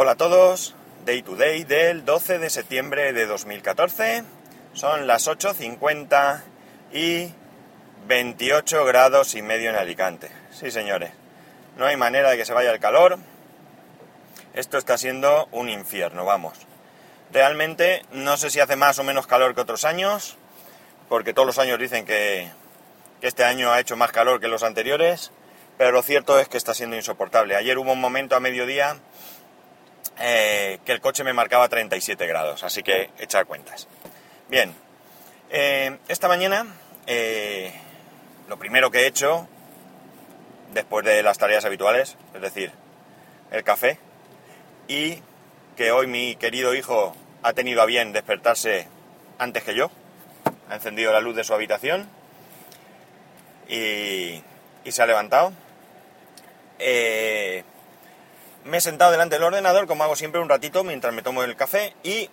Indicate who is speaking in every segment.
Speaker 1: Hola a todos, Day to Day del 12 de septiembre de 2014. Son las 8.50 y 28 grados y medio en Alicante. Sí, señores, no hay manera de que se vaya el calor. Esto está siendo un infierno, vamos. Realmente no sé si hace más o menos calor que otros años, porque todos los años dicen que, que este año ha hecho más calor que los anteriores, pero lo cierto es que está siendo insoportable. Ayer hubo un momento a mediodía eh, que el coche me marcaba 37 grados, así que echar cuentas. Bien, eh, esta mañana eh, lo primero que he hecho, después de las tareas habituales, es decir, el café, y que hoy mi querido hijo ha tenido a bien despertarse antes que yo, ha encendido la luz de su habitación y, y se ha levantado. Me he sentado delante del ordenador, como hago siempre, un ratito mientras me tomo el café y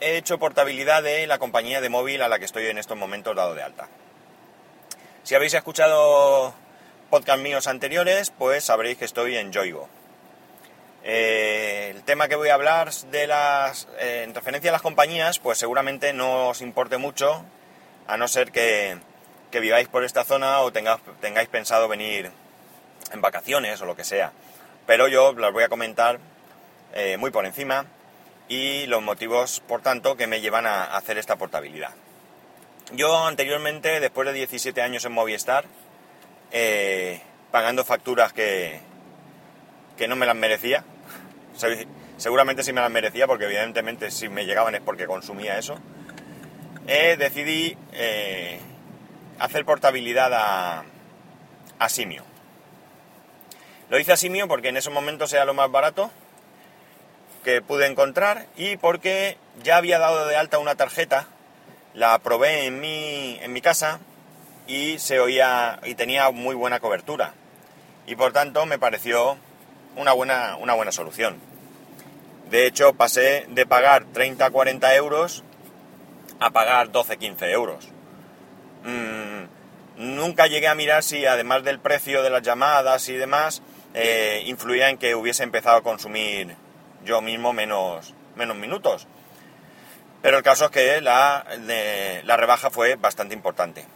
Speaker 1: he hecho portabilidad de la compañía de móvil a la que estoy en estos momentos dado de alta. Si habéis escuchado podcast míos anteriores, pues sabréis que estoy en Yoigo. Eh, el tema que voy a hablar de las, eh, en referencia a las compañías, pues seguramente no os importe mucho, a no ser que, que viváis por esta zona o tengáis, tengáis pensado venir en vacaciones o lo que sea pero yo las voy a comentar eh, muy por encima y los motivos, por tanto, que me llevan a hacer esta portabilidad. Yo anteriormente, después de 17 años en Movistar, eh, pagando facturas que, que no me las merecía, seguramente sí me las merecía, porque evidentemente si me llegaban es porque consumía eso, eh, decidí hacer portabilidad a, a Simio. Lo hice así mío porque en esos momentos era lo más barato que pude encontrar y porque ya había dado de alta una tarjeta, la probé en mi, en mi casa y se oía y tenía muy buena cobertura. Y por tanto me pareció una buena, una buena solución. De hecho, pasé de pagar 30-40 euros a pagar 12-15 euros. Mm, nunca llegué a mirar si además del precio de las llamadas y demás, eh, influía en que hubiese empezado a consumir yo mismo menos, menos minutos. Pero el caso es que la, la rebaja fue bastante importante.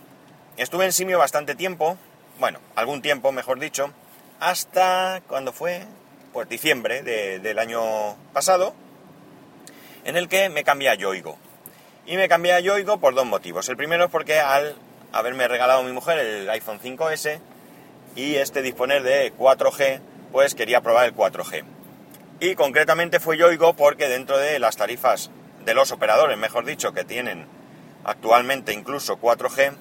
Speaker 1: Estuve en Simio bastante tiempo, bueno, algún tiempo mejor dicho, hasta cuando fue, pues diciembre del año pasado, en el que me cambié a Yoigo. Y me cambié a Yoigo por dos motivos. El primero es porque al haberme regalado mi mujer el iPhone 5S, y este disponer de 4G, pues quería probar el 4G. Y concretamente fue Yoigo porque dentro de las tarifas de los operadores, mejor dicho, que tienen actualmente incluso 4G,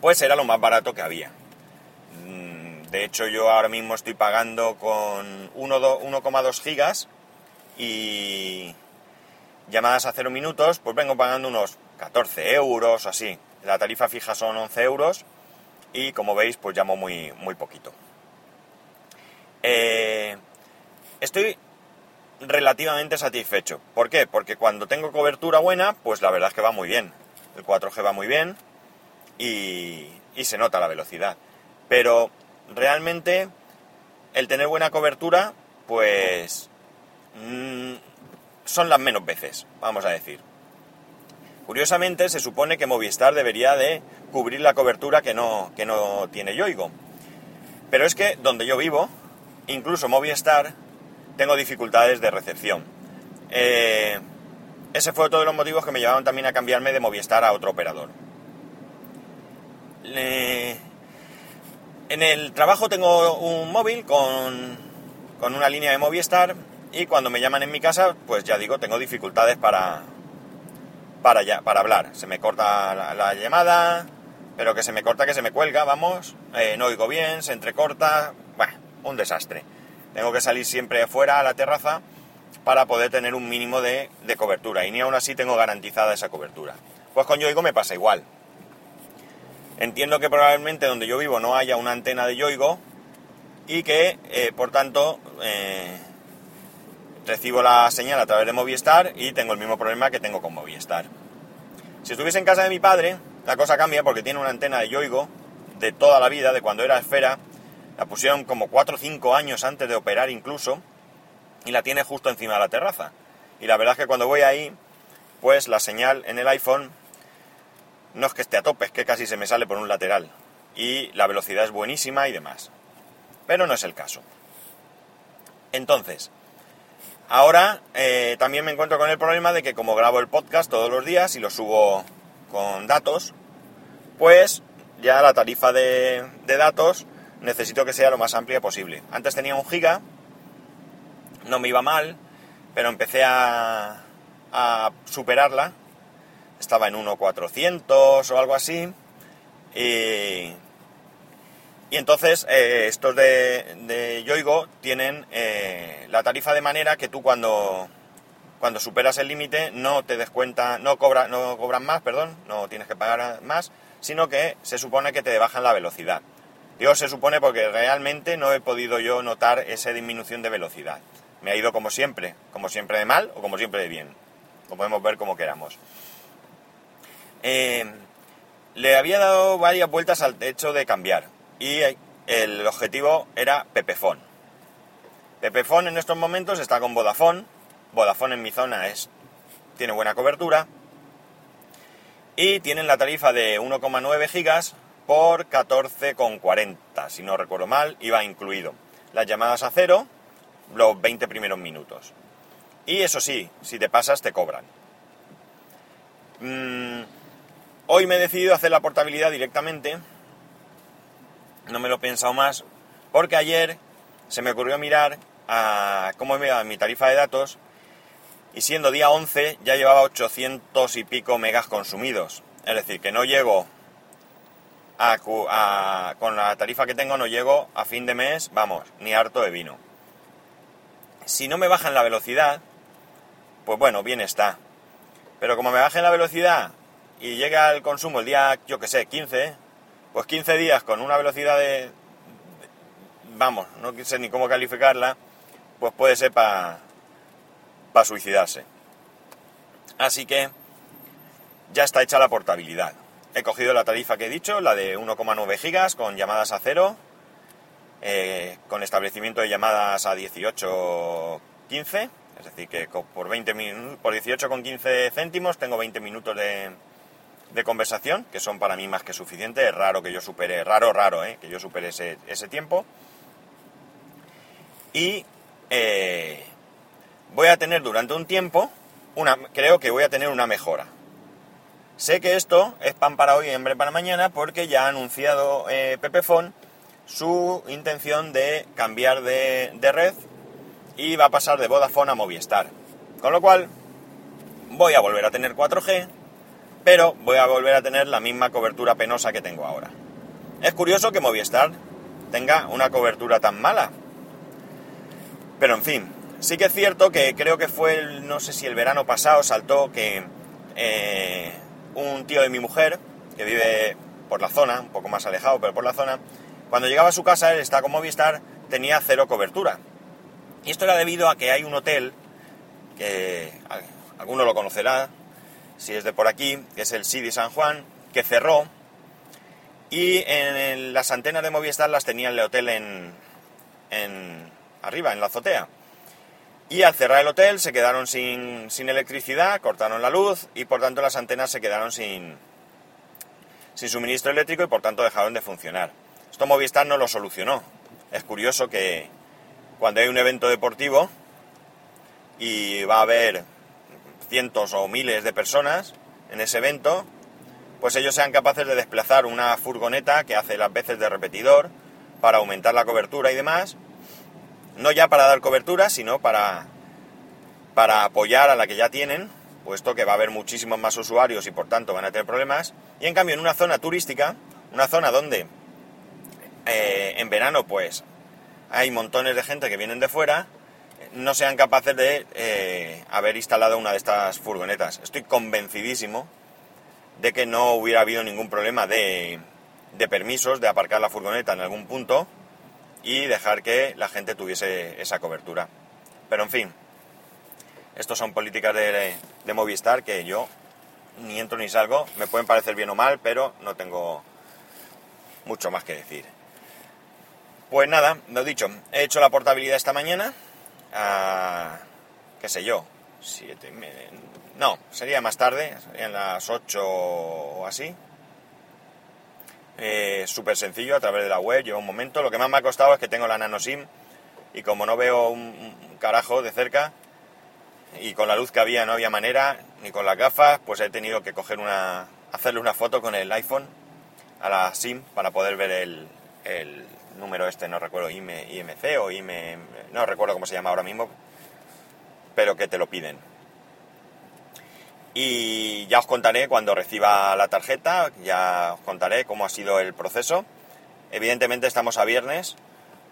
Speaker 1: pues era lo más barato que había. Mm, de hecho, yo ahora mismo estoy pagando con 1,2 gigas y llamadas a 0 minutos, pues vengo pagando unos 14 euros, así. La tarifa fija son 11 euros y como veis pues llamo muy, muy poquito. Eh, estoy relativamente satisfecho. ¿Por qué? Porque cuando tengo cobertura buena, pues la verdad es que va muy bien. El 4G va muy bien y, y se nota la velocidad. Pero realmente el tener buena cobertura, pues mm, son las menos veces, vamos a decir. Curiosamente, se supone que Movistar debería de cubrir la cobertura que no, que no tiene Yoigo. Pero es que donde yo vivo, incluso Movistar, tengo dificultades de recepción. Eh, ese fue otro de los motivos que me llevaron también a cambiarme de Movistar a otro operador. en el trabajo tengo un móvil con, con una línea de Movistar y cuando me llaman en mi casa, pues ya digo, tengo dificultades para, para, ya, para hablar. Se me corta la, llamada, pero que se me corta, que se me cuelga, vamos, eh, no oigo bien, se entrecorta, bueno, un desastre. Tengo que salir siempre fuera a la terraza para poder tener un mínimo de, cobertura y ni aún así tengo garantizada esa cobertura. Pues con Yoigo me pasa igual. Entiendo que probablemente donde yo vivo no haya una antena de Yoigo y que, eh, por tanto, eh, recibo la señal a través de Movistar y tengo el mismo problema que tengo con Movistar. Si estuviese en casa de mi padre, la cosa cambia porque tiene una antena de Yoigo de toda la vida, de cuando era esfera. La pusieron como 4 o 5 años antes de operar incluso. y la tiene justo encima de la terraza. Y la verdad es que cuando voy ahí, pues la señal en el iPhone no es que esté a tope, es que casi se me sale por un lateral. Y la velocidad es buenísima y demás. Pero no es el caso. Entonces, ahora eh, también me encuentro con el problema de que como grabo el podcast todos los días y lo subo con datos, pues ya la tarifa de, de datos necesito que sea lo más amplia posible. Antes tenía un giga, no me iba mal, pero empecé a, superarla. Estaba en 1.400 o algo así. Y, y entonces eh, estos de, de Yoigo tienen eh, la tarifa de manera que tú cuando, cuando superas el límite no te descuenta, no, cobra, no cobran más, perdón, no tienes que pagar más, sino que se supone que te bajan la velocidad. Digo se supone porque realmente no he podido yo notar esa disminución de velocidad. Me ha ido como siempre, como siempre de mal o como siempre de bien. Lo podemos ver como queramos. Eh, le había dado varias vueltas al hecho de cambiar y el objetivo era Pepefon. Pepefon en estos momentos está con Vodafone. Vodafone en mi zona es, tiene buena cobertura. Y tienen la tarifa de 1,9 gigas por 14,40, si no recuerdo mal, iba incluido. Las llamadas a cero, los 20 primeros minutos. Y eso sí, si te pasas te cobran. Mm, hoy me he decidido hacer la portabilidad directamente. No me lo he pensado más, porque ayer se me ocurrió mirar a cómo me mi tarifa de datos y siendo día 11 ya llevaba 800 y pico megas consumidos. Es decir, que no llego con la tarifa que tengo no llego a fin de mes, vamos, ni harto de vino. Si no me bajan la velocidad, pues bueno, bien está. Pero como me bajen la velocidad y llega el consumo el día, yo que sé, 15, pues 15 días con una velocidad de... vamos, no sé ni cómo calificarla, pues puede ser para para suicidarse. Así que ya está hecha la portabilidad. He cogido la tarifa que he dicho, la de 1,9 gigas con llamadas a cero, eh, con establecimiento de llamadas a 18.15, es decir, que por, 20 por 18,15 céntimos tengo 20 minutos de, de, conversación, que son para mí más que suficiente. Es raro que yo supere, raro, raro, eh, que yo supere ese, ese tiempo. Y eh, voy a tener durante un tiempo, una, creo que voy a tener una mejora. Sé que esto es pan para hoy y hambre para mañana porque ya ha anunciado eh, Pepefon su intención de cambiar de, red y va a pasar de Vodafone a Movistar. Con lo cual voy a volver a tener 4G, pero voy a volver a tener la misma cobertura penosa que tengo ahora. Es curioso que Movistar tenga una cobertura tan mala. Pero en fin, sí que es cierto que creo que fue, el, no sé si el verano pasado saltó que eh, un tío de mi mujer, que vive por la zona, un poco más alejado, pero por la zona, cuando llegaba a su casa, él está con Movistar, tenía cero cobertura. Y esto era debido a que hay un hotel, que alguno lo conocerá, si es de por aquí, que es el Sidi San Juan, que cerró, y en las antenas de Movistar las tenía el hotel en, en arriba, en la azotea. Y al cerrar el hotel se quedaron sin, electricidad, cortaron la luz y por tanto las antenas se quedaron sin, sin suministro eléctrico y por tanto dejaron de funcionar. Esto Movistar no lo solucionó. Es curioso que cuando hay un evento deportivo y va a haber cientos o miles de personas en ese evento, pues ellos sean capaces de desplazar una furgoneta que hace las veces de repetidor para aumentar la cobertura y demás, no ya para dar cobertura, sino para, para apoyar a la que ya tienen, puesto que va a haber muchísimos más usuarios y por tanto van a tener problemas. Y en cambio en una zona turística, una zona donde eh, en verano pues hay montones de gente que vienen de fuera, no sean capaces de eh, haber instalado una de estas furgonetas. Estoy convencidísimo de que no hubiera habido ningún problema de, de permisos de aparcar la furgoneta en algún punto y dejar que la gente tuviese esa cobertura. Pero en fin, estos son políticas de, Movistar que yo ni entro ni salgo, me pueden parecer bien o mal, pero no tengo mucho más que decir. Pues nada, lo dicho, he hecho la portabilidad esta mañana, a, qué sé yo, siete, no, sería más tarde, serían las 8 o así. Eh, Súper sencillo a través de la web, lleva un momento. Lo que más me ha costado es que tengo la nano SIM y como no veo un, carajo de cerca y con la luz que había no había manera, ni con las gafas, pues he tenido que coger una, hacerle una foto con el iPhone a la SIM para poder ver el número este, no recuerdo, IMC o IM, no recuerdo cómo se llama ahora mismo, pero que te lo piden. Y ya os contaré cuando reciba la tarjeta, ya os contaré cómo ha sido el proceso. Evidentemente estamos a viernes,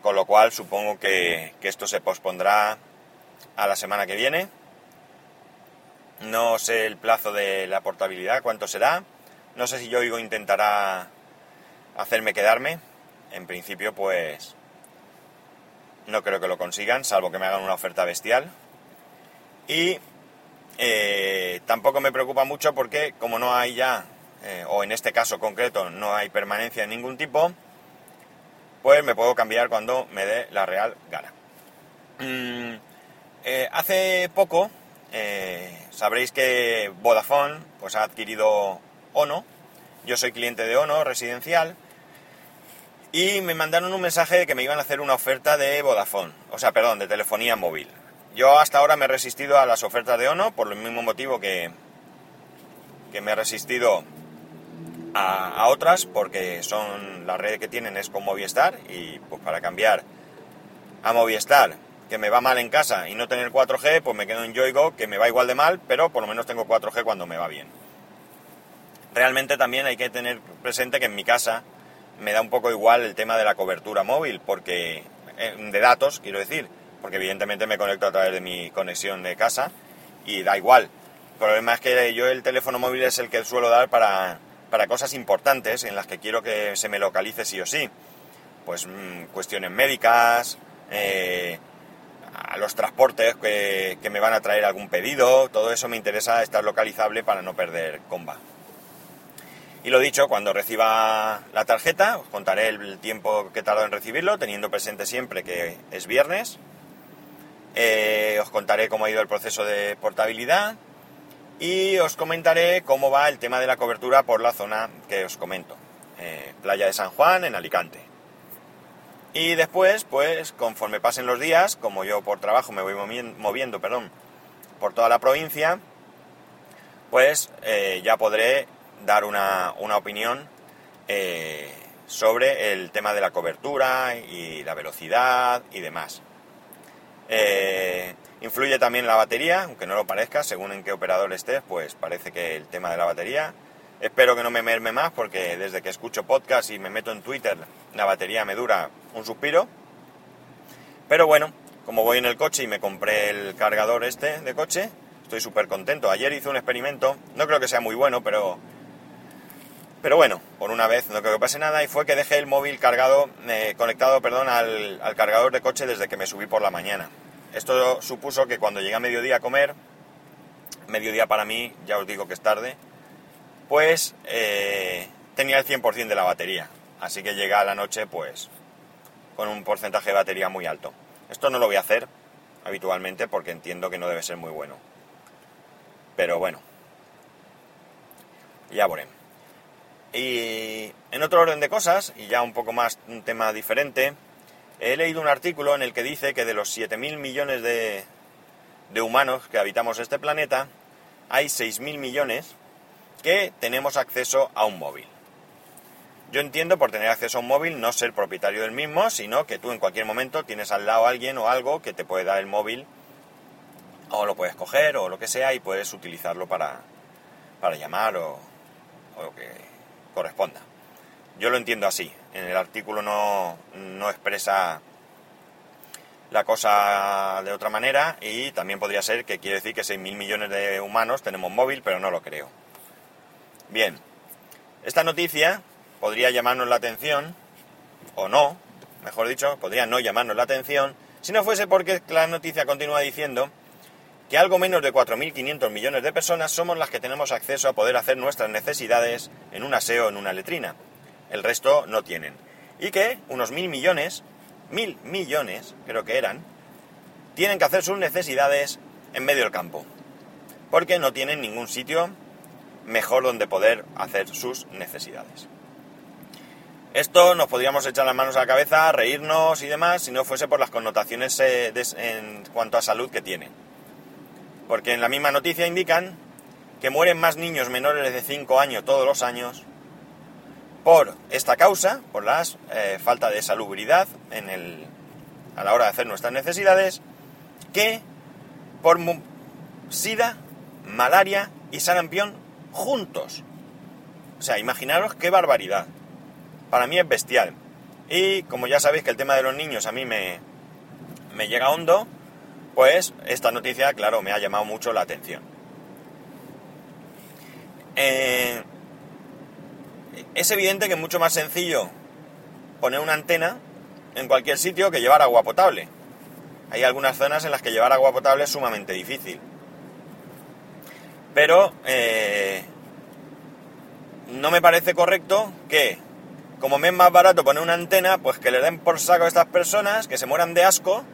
Speaker 1: con lo cual supongo que, esto se pospondrá a la semana que viene. No sé el plazo de la portabilidad, cuánto será. No sé si yo intentará hacerme quedarme. En principio, pues no creo que lo consigan, salvo que me hagan una oferta bestial. Y eh, tampoco me preocupa mucho porque como no hay ya, eh, o en este caso concreto, no hay permanencia de ningún tipo, pues me puedo cambiar cuando me dé la real gana. Mm, eh, hace poco sabréis que Vodafone pues, ha adquirido Ono. Yo soy cliente de Ono residencial. Y me mandaron un mensaje de que me iban a hacer una oferta de Vodafone, o sea, perdón, de telefonía móvil. Yo hasta ahora me he resistido a las ofertas de ONO por el mismo motivo que, que me he resistido a, otras porque son la red que tienen es con Movistar y pues para cambiar a Movistar que me va mal en casa y no tener 4G pues me quedo en Yoigo que me va igual de mal pero por lo menos tengo 4G cuando me va bien. Realmente también hay que tener presente que en mi casa me da un poco igual el tema de la cobertura móvil porque eh, de datos quiero decir porque evidentemente me conecto a través de mi conexión de casa y da igual. El problema es que yo el teléfono móvil es el que suelo dar para, cosas importantes en las que quiero que se me localice sí o sí. Pues mm, cuestiones médicas, eh, a los transportes que, que, me van a traer algún pedido, todo eso me interesa estar localizable para no perder comba. Y lo dicho, cuando reciba la tarjeta, os contaré el tiempo que tardo en recibirlo, teniendo presente siempre que es viernes, eh, os contaré cómo ha ido el proceso de portabilidad y os comentaré cómo va el tema de la cobertura por la zona que os comento. Eh, Playa de San Juan, en Alicante. Y después, pues, conforme pasen los días, como yo por trabajo me voy moviendo, perdón, por toda la provincia, pues eh, ya podré dar una, una opinión sobre el tema de la cobertura y la velocidad y demás. Eh, influye también la batería, aunque no lo parezca, según en qué operador estés, pues parece que el tema de la batería. Espero que no me merme más porque desde que escucho podcast y me meto en Twitter, la batería me dura un suspiro. Pero bueno, como voy en el coche y me compré el cargador este de coche, estoy súper contento. Ayer hice un experimento, no creo que sea muy bueno, pero pero bueno, por una vez no creo que pase nada y fue que dejé el móvil cargado, eh, conectado perdón, al, cargador de coche desde que me subí por la mañana. Esto supuso que cuando llegué a mediodía a comer, mediodía para mí, ya os digo que es tarde, pues eh, tenía el 100% de la batería. Así que llega a la noche pues con un porcentaje de batería muy alto. Esto no lo voy a hacer habitualmente porque entiendo que no debe ser muy bueno. Pero bueno, ya veremos. Y en otro orden de cosas, y ya un poco más un tema diferente, He leído un artículo en el que dice que de los 7.000 millones de, humanos que habitamos este planeta, hay 6.000 millones que tenemos acceso a un móvil. Yo entiendo por tener acceso a un móvil no ser propietario del mismo, sino que tú en cualquier momento tienes al lado a alguien o algo que te puede dar el móvil, o lo puedes coger o lo que sea y puedes utilizarlo para, llamar o lo que corresponda. Yo lo entiendo así. En el artículo no, expresa la cosa de otra manera y también podría ser que quiere decir que 6.000 millones de humanos tenemos móvil, pero no lo creo. Bien, esta noticia podría llamarnos la atención, o no, mejor dicho, podría no llamarnos la atención, si no fuese porque la noticia continúa diciendo que algo menos de 4.500 millones de personas somos las que tenemos acceso a poder hacer nuestras necesidades en un aseo en una letrina el resto no tienen. Y que unos mil millones, mil millones creo que eran, tienen que hacer sus necesidades en medio del campo, porque no tienen ningún sitio mejor donde poder hacer sus necesidades. Esto nos podríamos echar las manos a la cabeza, reírnos y demás, si no fuese por las connotaciones eh, en cuanto a salud que tiene. Porque en la misma noticia indican que mueren más niños menores de 5 años todos los años por esta causa, por la eh, falta de salubridad en el, a la hora de hacer nuestras necesidades, que por sida, malaria y sarampión juntos. O sea, imaginaros qué barbaridad. Para mí es bestial. Y como ya sabéis que el tema de los niños a mí me, me llega hondo, pues esta noticia, claro, me ha llamado mucho la atención. Eh, es evidente que es mucho más sencillo poner una antena en cualquier sitio que llevar agua potable. Hay algunas zonas en las que llevar agua potable es sumamente difícil. Pero eh, no me parece correcto que, como me es más barato poner una antena, pues que le den por saco a estas personas, que se mueran de asco,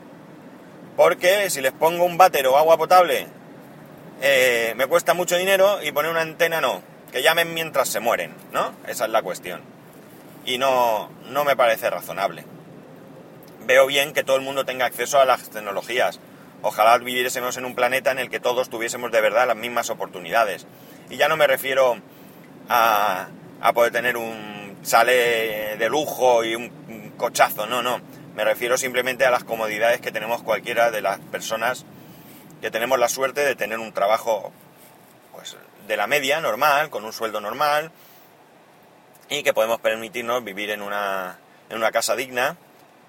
Speaker 1: porque si les pongo un váter o agua potable eh, me cuesta mucho dinero y poner una antena no. Que llamen mientras se mueren, ¿no? Esa es la cuestión. Y no, no me parece razonable. Veo bien que todo el mundo tenga acceso a las tecnologías. Ojalá viviésemos en un planeta en el que todos tuviésemos de verdad las mismas oportunidades. Y ya no me refiero a, a poder tener un sale de lujo y un cochazo, no, no. Me refiero simplemente a las comodidades que tenemos cualquiera de las personas que tenemos la suerte de tener un trabajo pues, de la media, normal, con un sueldo normal, y que podemos permitirnos vivir en una, en una casa digna,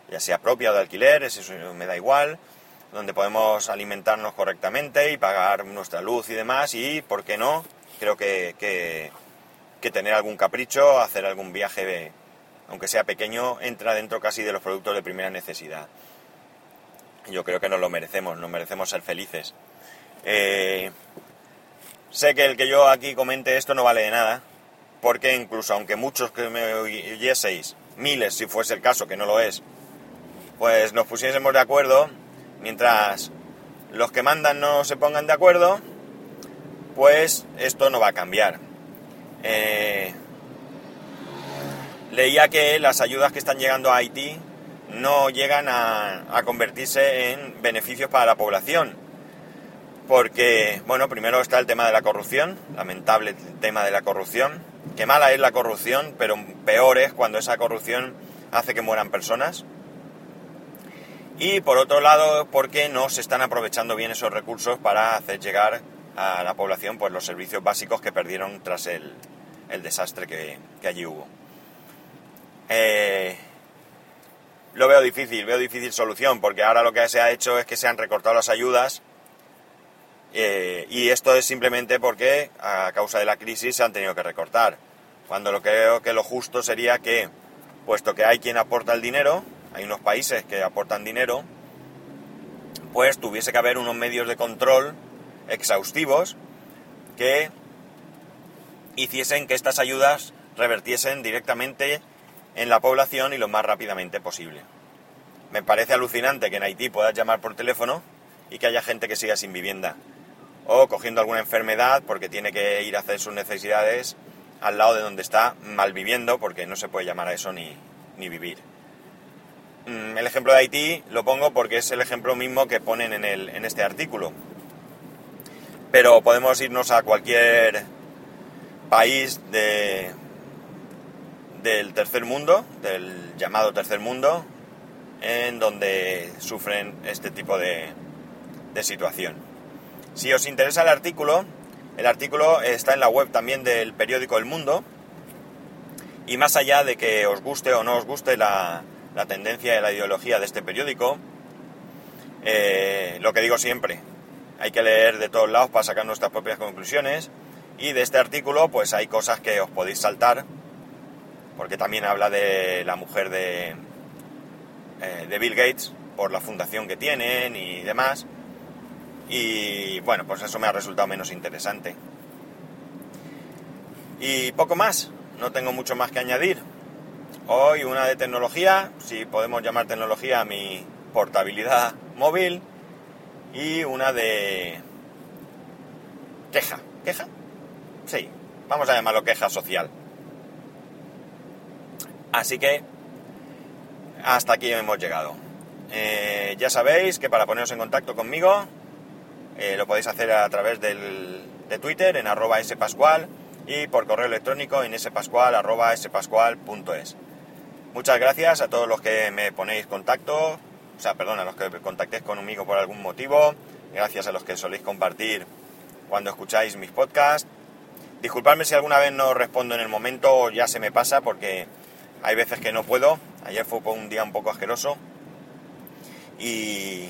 Speaker 1: ya sea propia o de alquiler, eso me da igual, donde podemos alimentarnos correctamente y pagar nuestra luz y demás, y, ¿por qué no? Creo que, que, que tener algún capricho, hacer algún viaje, aunque sea pequeño, entra dentro casi de los productos de primera necesidad yo creo que nos lo merecemos, nos merecemos ser felices. Eh, sé que el que yo aquí comente esto no vale de nada, porque incluso aunque muchos que me oyeseis, miles si fuese el caso, que no lo es, pues nos pusiésemos de acuerdo, mientras los que mandan no se pongan de acuerdo, pues esto no va a cambiar. Eh, leía que las ayudas que están llegando a Haití no llegan a, convertirse en beneficios para la población. Porque, bueno, primero está el tema de la corrupción, lamentable tema de la corrupción. Qué mala es la corrupción, pero peor es cuando esa corrupción hace que mueran personas. Y por otro lado, porque no se están aprovechando bien esos recursos para hacer llegar a la población pues, los servicios básicos que perdieron tras el, desastre que, que, allí hubo. Eh, lo veo difícil, veo difícil solución, porque ahora lo que se ha hecho es que se han recortado las ayudas eh, y esto es simplemente porque a causa de la crisis se han tenido que recortar. Cuando lo creo que lo justo sería que, puesto que hay quien aporta el dinero, hay unos países que aportan dinero, pues tuviese que haber unos medios de control exhaustivos que hiciesen que estas ayudas revertiesen directamente en la población y lo más rápidamente posible. Me parece alucinante que en Haití puedas llamar por teléfono y que haya gente que siga sin vivienda o cogiendo alguna enfermedad porque tiene que ir a hacer sus necesidades al lado de donde está mal viviendo porque no se puede llamar a eso ni, ni vivir. Mm, el ejemplo de Haití lo pongo porque es el ejemplo mismo que ponen en, el, en este artículo. Pero podemos irnos a cualquier país de, del tercer mundo, del llamado tercer mundo, en donde sufren este tipo de, situación. Si os interesa el artículo, el artículo está en la web también del periódico El Mundo, y más allá de que os guste o no os guste la, la tendencia y la ideología de este periódico, eh, lo que digo siempre, hay que leer de todos lados para sacar nuestras propias conclusiones, y de este artículo pues hay cosas que os podéis saltar, porque también habla de la mujer de, eh, de Bill Gates por la fundación que tienen y demás. Y bueno, pues eso me ha resultado menos interesante. Y poco más, no tengo mucho más que añadir. Hoy una de tecnología, si podemos llamar tecnología a mi portabilidad móvil, y una de queja. ¿Queja? Sí, vamos a llamarlo queja social. Así que hasta aquí hemos llegado. Eh, ya sabéis que para poneros en contacto conmigo eh, lo podéis hacer a través del, de Twitter en arroba spascual y por correo electrónico en spascual arroba spascual.es. Muchas gracias a todos los que me ponéis contacto, o sea, perdón, a los que contactéis conmigo por algún motivo, gracias a los que soléis compartir cuando escucháis mis podcasts. Disculpadme si alguna vez no respondo en el momento, ya se me pasa porque hay veces que no puedo. Ayer fue un día un poco asqueroso. Y,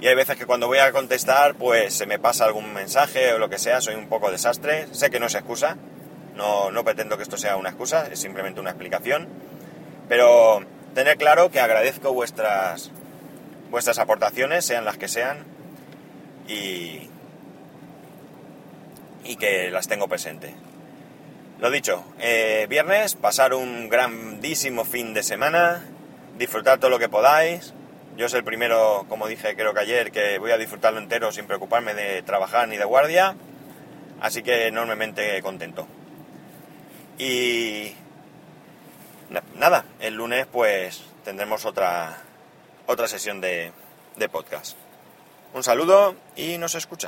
Speaker 1: y hay veces que cuando voy a contestar, pues se me pasa algún mensaje o lo que sea, soy un poco desastre. Sé que no es excusa, no, no pretendo que esto sea una excusa, es simplemente una explicación. Pero tener claro que agradezco vuestras, vuestras aportaciones, sean las que sean, y, y que las tengo presente. Lo dicho, eh, viernes, pasar un grandísimo fin de semana, disfrutar todo lo que podáis. Yo soy el primero, como dije creo que ayer, que voy a disfrutarlo entero sin preocuparme de trabajar ni de guardia. Así que enormemente contento. Y nada, el lunes pues tendremos otra, otra sesión de, de podcast. Un saludo y nos escucha.